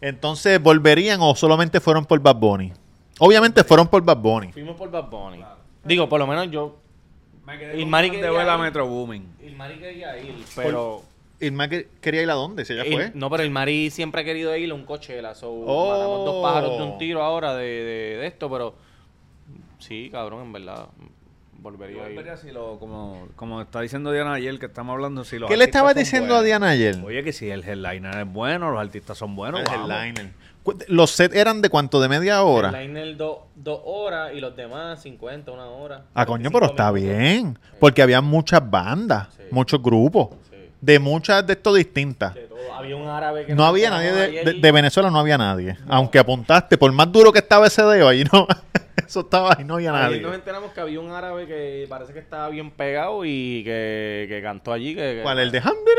Entonces, ¿volverían o solamente fueron por Bad Bunny? Obviamente fueron por Bad Bunny. Fuimos por Bad Bunny. Digo, por lo menos yo. Me quedé quería ver la ir. Metro Booming. El Mari quería ir, pero. Que- quería ir a dónde, si ella el- fue. no, pero el Mari siempre ha querido ir a un Coachella. So, Oh. matamos dos pájaros de un tiro ahora de, de, de esto, pero. Sí, cabrón, en verdad. Volvería a ir. Si lo- como, como está diciendo Diana ayer que estamos hablando si los ¿Qué le estabas diciendo a. Diana ayer? Oye, que si el headliner es bueno, los artistas son buenos. El vamos. headliner. ¿Los sets eran de cuánto? ¿De media hora? El liner do- dos horas y los demás 50, una hora. Ah, coño, 25 pero está minutos. bien. Porque había muchas bandas, Sí. muchos grupos, Sí. De muchas de estos distintas. De todo. Había un árabe que No nos había nadie de, Venezuela, no había nadie. Aunque apuntaste, por más duro que estaba ese dedo, ahí no, <laughs> eso estaba ahí, no había nadie. nos enteramos que había un árabe que parece que estaba bien pegado y que, que cantó allí. Que, que- ¿Cuál? El de... Ese mismo,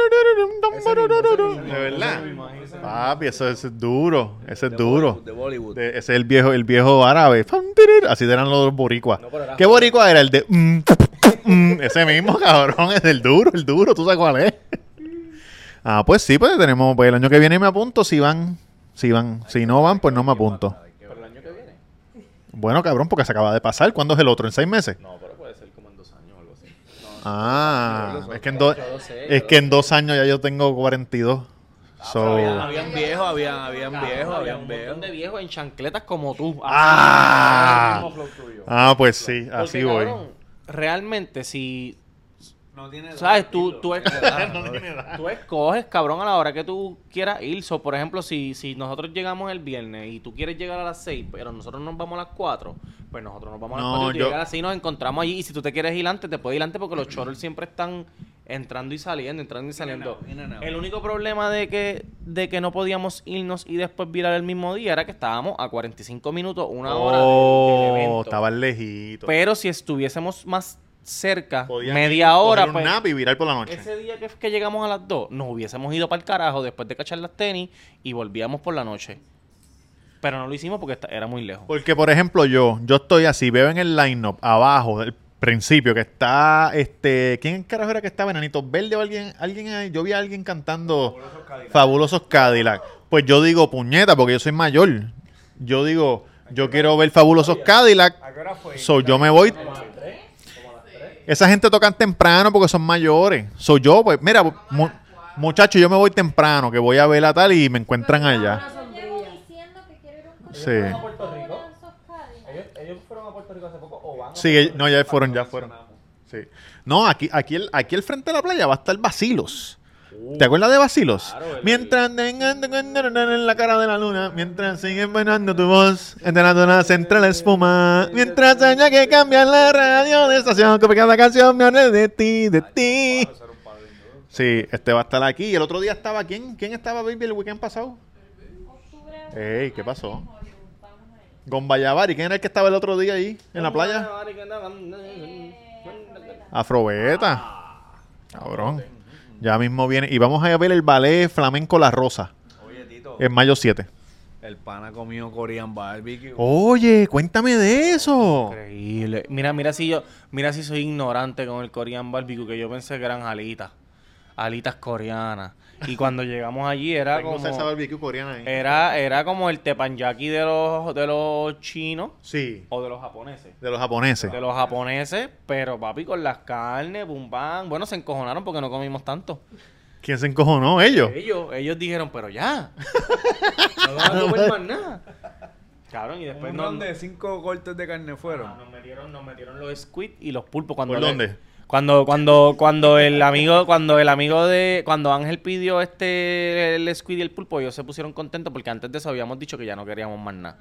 ese mismo, ¿De verdad? Papi, eso, eso es duro, ese es De duro. De Bollywood. Ese es el viejo, el viejo árabe. Así eran los boricuas. No, ¿Qué boricua era? El de... mm, ese mismo, cabrón. Es el duro, el duro. ¿Tú sabes cuál es? Ah, pues sí, pues tenemos... Pues el año que viene me apunto si van. Si van. Si no van, pues no me apunto. Pero el año que viene. Bueno, cabrón, porque se acaba de pasar. ¿Cuándo es el otro? ¿En seis meses? No, pero puede ser como en dos años o algo así. Ah, es que en, dos es que en dos años ya yo tengo 42. So... Habían, habían viejos, habían, habían viejos, había habían un viejos. montón de viejos en chancletas como tú. Ah. Tuyo. Ah, pues sí, Porque, así voy. cabrón, realmente, si. No tiene ¿Sabes? Tú, tú, es- tú escoges, cabrón, a la hora que tú quieras ir. So, por ejemplo, si, si nosotros llegamos el viernes y tú quieres llegar a las 6, pero nosotros nos vamos a las 4, pues nosotros nos vamos a las No, 4 y yo- llegas así y nos encontramos allí. Y si tú te quieres ir antes, te puedes ir antes porque los choros siempre están entrando y saliendo, entrando y saliendo. out, in and out. El único problema de que, de que no podíamos irnos y después virar el mismo día era que estábamos a 45 minutos, una hora Oh, estaban lejitos. Pero si estuviésemos más cerca, Podían media ir, hora, un pues, nap y virar por la noche. ese día que, que llegamos a las 2, nos hubiésemos ido para el carajo después de cachar las tenis y volvíamos por la noche. Pero no lo hicimos porque era muy lejos. Porque, por ejemplo, yo, yo estoy así, veo en el line-up abajo del principio que está, este, ¿quién carajo era que estaba? ¿Enanitos Verde o alguien? alguien ahí? Yo vi a alguien cantando Fabulosos Cadillac. Pues yo digo, puñeta, porque yo soy mayor. Yo digo, yo quiero ver Fabulosos Cadillac. ¿A qué hora fue? So, yo me voy. Esa gente tocan temprano porque son mayores. Soy yo, pues, mira, mu- muchacho, yo me voy temprano, que voy a ver la tal y me encuentran allá. A Sí. a. Ellos, fueron a Puerto Rico hace poco o van Sí, no, ya fueron, ya fueron. Sí. No, aquí, aquí, el, aquí el frente de la playa va a estar ¿Te acuerdas de Basilos? Claro, el- mientras tengan en la cara de la luna, mientras siguen venando tu voz, entre la central la espuma, mientras haya que cambiar la radio de estación, que cada canción me hable de ti, de ti. Sí, este va a estar aquí. Y el otro día estaba, ¿quién? ¿Quién estaba, baby, el weekend pasado? Ey, ¿qué pasó? Gombayavari, ¿quién era el que estaba el otro día ahí, en la playa? Afrobeta. Cabrón. Ya mismo viene. Y vamos a ver el ballet flamenco La Rosa. Oye, Tito, En mayo 7. el pana comió Korean barbecue. Oye, cuéntame de eso. Increíble. Mira, mira si yo, mira si soy ignorante con el Korean barbecue, que yo pensé que eran alitas. Alitas coreanas. Y cuando llegamos allí era Tengo como. salsa barbecue coreana ahí. Era, era como el teppanyaki de los, de los chinos Sí, o de los japoneses. de los japoneses. De los japoneses, pero papi, con las carnes, pam. Bueno, se encojonaron porque no comimos tanto. ¿Quién se encojonó? Ellos. Ellos, ellos dijeron, pero ya. <laughs> No van a comer más nada. Cabrón, y después Un no, de cinco cortes de carne fueron. nos metieron, nos metieron los squid y los pulpos cuando ¿Por le- dónde? Cuando, cuando, cuando el amigo, cuando el amigo de, cuando Ángel pidió este el squid y el pulpo, ellos se pusieron contentos porque antes de eso habíamos dicho que ya no queríamos más nada.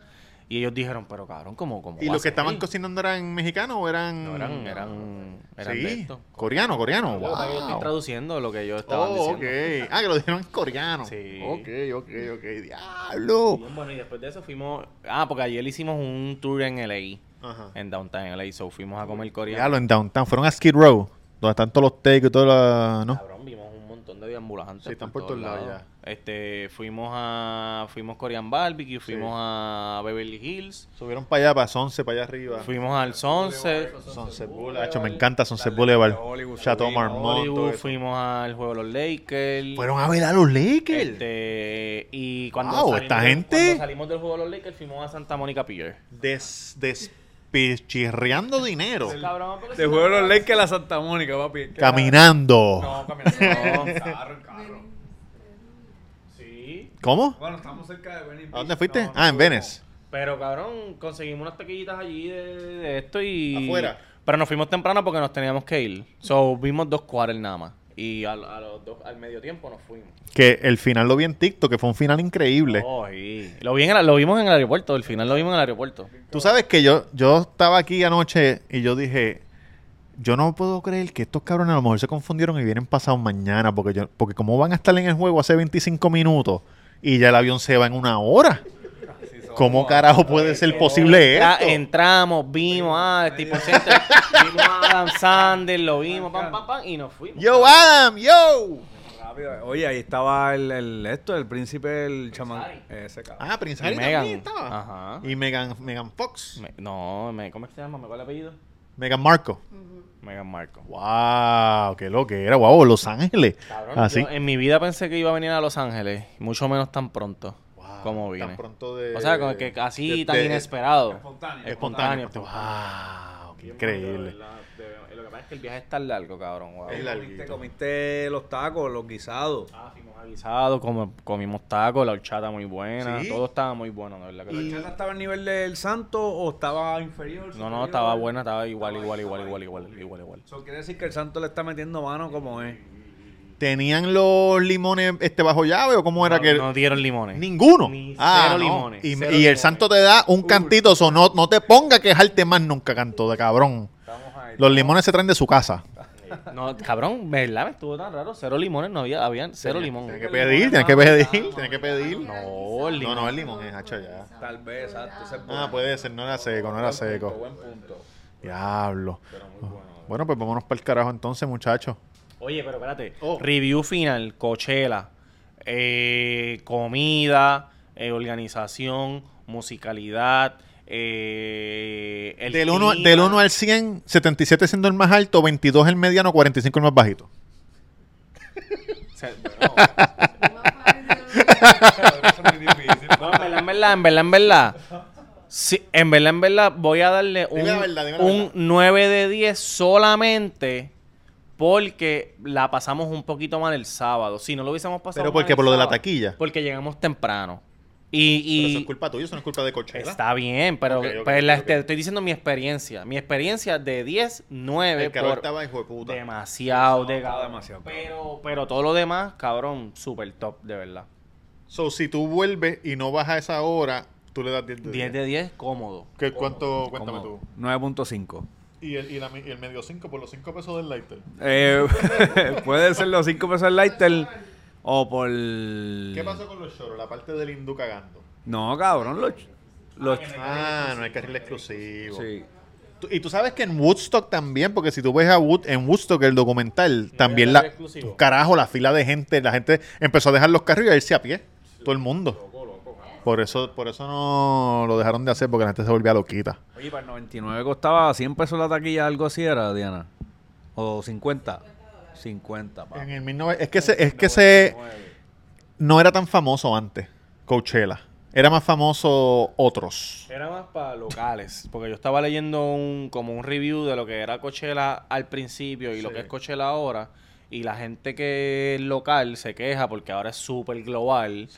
Y ellos dijeron, pero cabrón, ¿cómo, cómo ¿Y los que estaban cocinando eran mexicanos o eran.? No, eran, eran, eran de sí, esto. coreano, coreano. Yo estoy Wow. traduciendo lo que ellos estaban Oh, diciendo. ok. Ah, que lo dijeron en coreano. Sí. Ok, ok, ok. Diablo. Bien, bueno, y después de eso fuimos, ah, porque ayer hicimos un tour en LA, Ajá. en Downtown LA, so fuimos a comer coreano. Diablo, en Downtown. Fueron a Skid Row. Donde están todos los takes y todo la. ¿No? Cabrón, vimos un montón de deambulantes. Sí, están por todos lados Este, fuimos a, fuimos Korean Barbecue, fuimos a Beverly Hills, Subieron para allá, para Sonce, para allá arriba. fuimos al Sunset, Sunset Boulevard. Hacho, me encanta Sunset Boulevard. Hollywood, Chateau subimos, Marmont. todo Hollywood, eso. fuimos al juego de los Lakers. Fueron a ver a los Lakers. Este, y cuando, Wow, salimos, esta del- gente- cuando salimos del juego de los Lakers, fuimos a Santa Mónica Pier. Des, despichirreando dinero. Cabrón, si juego los Lakers a la Santa Mónica, papi. ¿Qué Caminando. No, caminando. <laughs> No, carro, en carro. Sí, ¿Cómo? Bueno, estamos cerca de Venice ¿A dónde fuiste? No, no ah, en. Venice. pero cabrón, conseguimos unas taquillitas allí de, de esto y... Afuera. Pero nos fuimos temprano porque nos teníamos que ir. So, vimos dos quarters nada más. Y al, a los dos, al medio tiempo nos fuimos. Que el final lo vi en TikTok, que fue un final increíble. Oh, sí. Lo, vi en lo vimos en el aeropuerto, el final lo vimos en el aeropuerto. Tú sabes que yo, yo estaba aquí anoche y yo dije, yo no puedo creer que estos cabrones a lo mejor se confundieron y vienen pasados mañana, porque yo, porque como van a estar en el juego hace 25 minutos y ya el avión se va en una hora. ¿Cómo carajo puede ser posible Entra- esto? entramos, vimos, ah, el tipo <laughs> vimos a Adam Sandler, lo vimos, pam, pam, pam, y nos fuimos. Yo, Adam, yo. Rápido. Oye, ahí estaba el, el esto, el príncipe, el chamán. Ese cabrón. Ah, Prince Y Harry Meghan. también estaba. Ajá. Y Megan, Megan Fox. Me- no, me, ¿cómo es que se llama? ¿Me cuál es el apellido? Megan Marco. Megan Marco. Wow, qué lo que era. Wow, Los Ángeles. Cabrón, Así. yo en mi vida pensé que iba a venir a Los Ángeles, mucho menos tan pronto Wow, como tan pronto de- o sea, como que así de- tan de- inesperado. Espontáneo. Espontáneo. Espontáneo. Wow, increíble. Lo que pasa es que el viaje está largo, cabrón. wow. Es Comiste, larguito. comiste los tacos, los guisados. Ah, fuimos como, comimos tacos, la horchata muy buena, ¿Sí? todo estaba muy bueno, de verdad ¿La sí. chata estaba al nivel del santo o estaba inferior? No, superior? no, estaba buena, estaba igual, igual, igual, igual, igual, igual, igual. Eso quiere decir que el santo le está metiendo mano como es. ¿Tenían los limones este bajo llave o cómo era No, que no dieron limones. Ninguno. Ni Ah, cero no. limones. Y, cero y el limones. santo te da un cantito, so no, no te ponga a quejarte más nunca, canto de cabrón. Los limones se traen de su casa. No, cabrón, ¿verdad? Me estuvo tan raro. Cero limones, no había, habían cero limón. Tienes que pedir, tienes que pedir, tienes que pedir. No, el No, limón. no, el limón es hacho ya. Tal vez, exacto. Ah, bueno. puede ser, no era seco, no era seco. Buen punto. Diablo. Bueno, pues vámonos para el carajo entonces, muchachos. Oye, pero espérate. Oh. Review final, Coachella, eh, comida, eh, organización, musicalidad, eh, el Del 1 clima. del uno al 100, 77 siendo el más alto, 22 el mediano, 45 el más bajito. <laughs> O sea, bueno, no, en verdad, en verdad, en verdad, en verdad. Sí, en verdad, en verdad, voy a darle un, verdad, un verdad. 9 de 10 solamente porque la pasamos un poquito mal el sábado. Si no lo hubiésemos pasado ¿Pero mal por qué? el ¿Por lo de la sábado, taquilla? Porque llegamos temprano. Y, Pero eso y es culpa tuya, eso no es culpa de Coachella. está bien, pero Ok, ok, pues, la- ok. te estoy diciendo mi experiencia. Mi experiencia de 10, 9 El calor por estaba hijo de puta. demasiado, de demasiado, Pero, pero todo lo demás, cabrón, super top, de verdad. So, si tú vuelves y no vas a esa hora, tú le das 10 de 10 de 10, cómodo. ¿Qué, ¿Cuánto? Cuéntame Cómodo. tú. 9.5. ¿Y el, y, la y el medio 5 por los 5 pesos del lighter? Eh, <laughs> puede ser los 5 pesos del lighter o por... ¿Qué pasó con los choros? La parte del hindú cagando. No, cabrón, los... los Ah, no hay carril exclusivo. sí. Tú- Y tú sabes que en Woodstock también, porque si tú ves a Wood, en Woodstock el documental, también la... exclusivo. Carajo, la fila de gente, la gente empezó a dejar los carros y a irse a pie. Todo el mundo. Por eso, por eso no lo dejaron de hacer, porque la gente se volvía loquita. Oye, para el 99 costaba 100 pesos la taquilla, algo así era, Diana. O 50. 50, pa. En el 19 es que se, es que se no era tan famoso antes, Coachella. Era más famoso otros. Era más para locales, porque yo estaba leyendo un como un review de lo que era Coachella al principio y lo que es Coachella ahora. Y la gente que es local se queja porque ahora es súper global.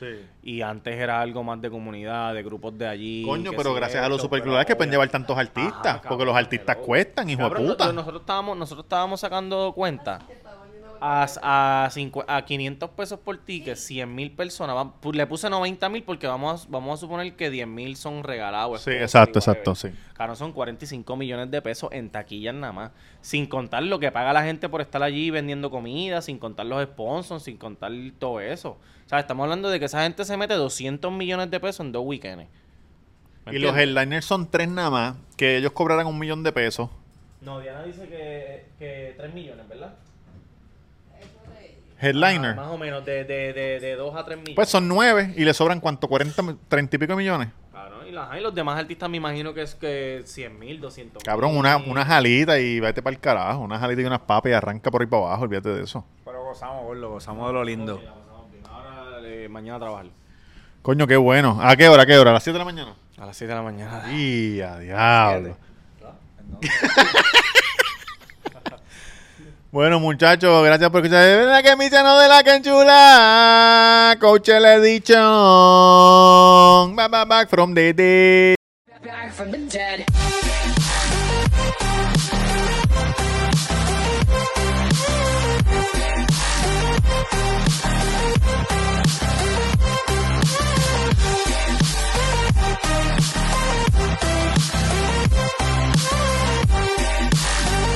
Y antes era algo más de comunidad, de grupos de allí. Coño, pero gracias a los esto, superglobales pero que pueden llevar tantos artistas, Ajá, porque cabrón, los artistas cuestan, hijo Cabrón, de puta. no- Nosotros estábamos, nosotros estábamos sacando cuenta. A, a, a 500 pesos por ticket, 100 mil personas. va- Le puse 90 mil porque vamos a, vamos a suponer que 10 mil son regalados. Sí, exacto, exacto, sí. Claro, son 45 millones de pesos en taquillas nada más. Sin contar lo que paga la gente por estar allí vendiendo comida, sin contar los sponsors, sin contar todo eso. O sea, estamos hablando de que esa gente se mete 200 millones de pesos en dos weekends. ¿Me Y los headliners son tres nada más, que ellos cobrarán un millón de pesos. No, Diana dice que, que 3 millones, ¿verdad? Headliner. Ah, más o menos, de, de, de, de 2 a 3 millones. Pues son nueve y le sobran cuánto, 40, 30 y pico millones. Claro, y, las- y los demás artistas me imagino que es que 100 mil, 200 mil. Cabrón, una, una jalita y vete para el carajo. Una jalita y unas papas y arranca por ahí para abajo, olvídate de eso. Pero gozamos, gordo, gozamos de lo lindo. Ahora, eh, mañana a trabajar. Coño, qué bueno. ¿A qué hora? ¿A qué hora? ¿A las 7 de la mañana? A las 7 de la mañana. Y a diablo. <laughs> <laughs> Bueno, muchachos, gracias por escuchar. De la camisa no de la canchula. Coach Edition. Back, back, back from the dead. Back from the dead.